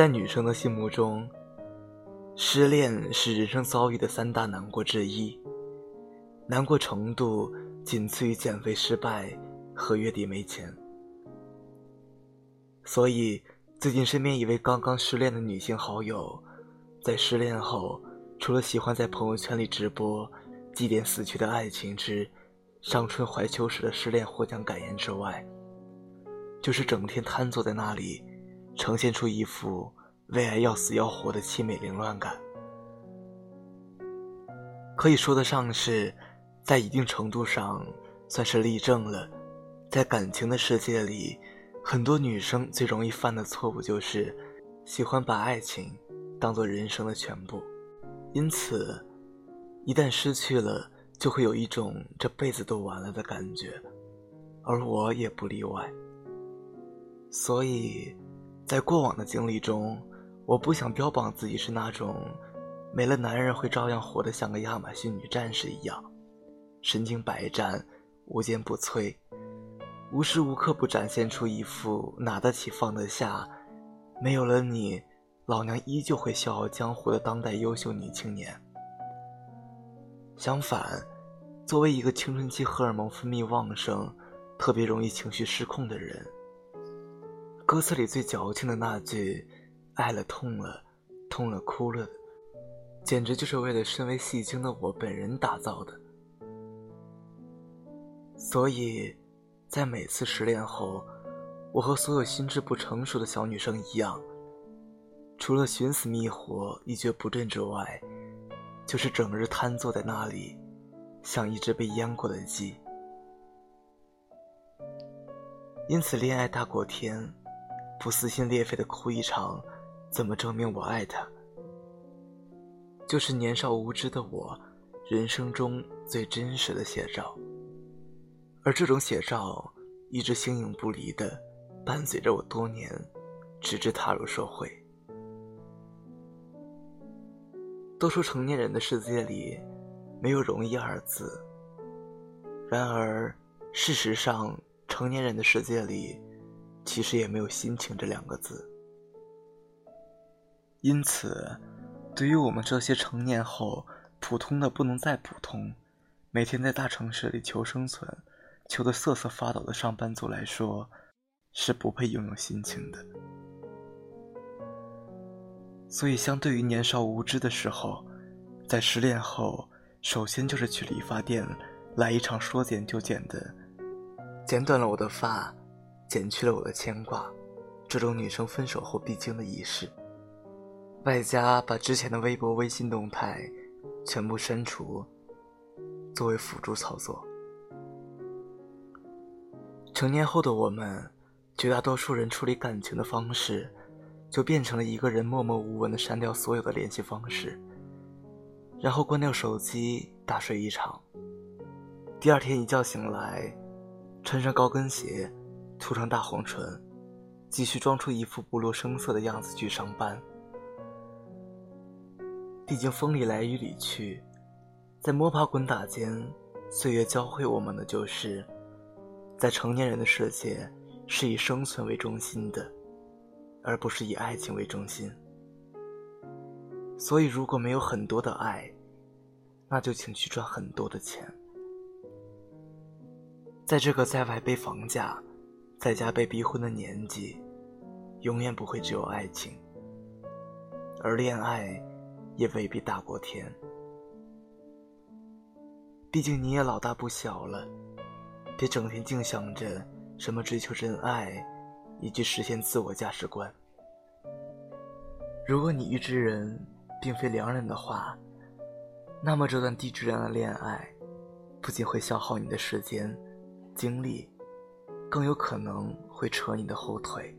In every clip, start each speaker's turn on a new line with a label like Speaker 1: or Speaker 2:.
Speaker 1: 在女生的心目中，失恋是人生遭遇的三大难过之一，难过程度仅次于减肥失败和月底没钱。所以，最近身边一位刚刚失恋的女性好友，在失恋后，除了喜欢在朋友圈里直播祭奠死去的爱情之伤春怀秋时的失恋获奖感言之外，就是整天瘫坐在那里。呈现出一副为爱要死要活的凄美凌乱感，可以说得上是，在一定程度上算是例证了，在感情的世界里，很多女生最容易犯的错误就是，喜欢把爱情当做人生的全部，因此，一旦失去了，就会有一种这辈子都完了的感觉，而我也不例外，所以。在过往的经历中，我不想标榜自己是那种没了男人会照样活得像个亚马逊女战士一样，身经百战，无坚不摧，无时无刻不展现出一副拿得起放得下，没有了你，老娘依旧会笑傲江湖的当代优秀女青年。相反，作为一个青春期荷尔蒙分泌旺盛、特别容易情绪失控的人。歌词里最矫情的那句“爱了痛了，痛了哭了”，简直就是为了身为戏精的我本人打造的。所以，在每次失恋后，我和所有心智不成熟的小女生一样，除了寻死觅活、一蹶不振之外，就是整日瘫坐在那里，像一只被淹过的鸡。因此，恋爱大过天。不撕心裂肺的哭一场，怎么证明我爱他？就是年少无知的我，人生中最真实的写照。而这种写照，一直形影不离的伴随着我多年，直至踏入社会。都说成年人的世界里，没有容易二字。然而，事实上，成年人的世界里。其实也没有心情这两个字，因此，对于我们这些成年后普通的不能再普通，每天在大城市里求生存、求得瑟瑟发抖的上班族来说，是不配拥有心情的。所以，相对于年少无知的时候，在失恋后，首先就是去理发店来一场说剪就剪的，剪短了我的发。减去了我的牵挂，这种女生分手后必经的仪式。外加把之前的微博、微信动态全部删除，作为辅助操作。成年后的我们，绝大多数人处理感情的方式，就变成了一个人默默无闻的删掉所有的联系方式，然后关掉手机，大睡一场。第二天一觉醒来，穿上高跟鞋。涂上大红唇，继续装出一副不露声色的样子去上班。毕竟风里来雨里去，在摸爬滚打间，岁月教会我们的就是，在成年人的世界是以生存为中心的，而不是以爱情为中心。所以，如果没有很多的爱，那就请去赚很多的钱。在这个在外背房价。在家被逼婚的年纪，永远不会只有爱情，而恋爱也未必大过天。毕竟你也老大不小了，别整天净想着什么追求真爱，以及实现自我价值观。如果你遇之人并非良人的话，那么这段低质量的恋爱，不仅会消耗你的时间、精力。更有可能会扯你的后腿，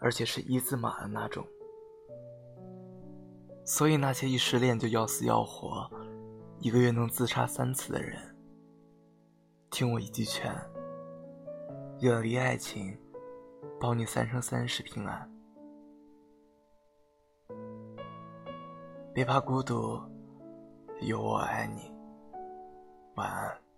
Speaker 1: 而且是一字马的那种。所以那些一失恋就要死要活，一个月能自杀三次的人，听我一句劝：远离爱情，保你三生三世平安。别怕孤独，有我爱你。晚安。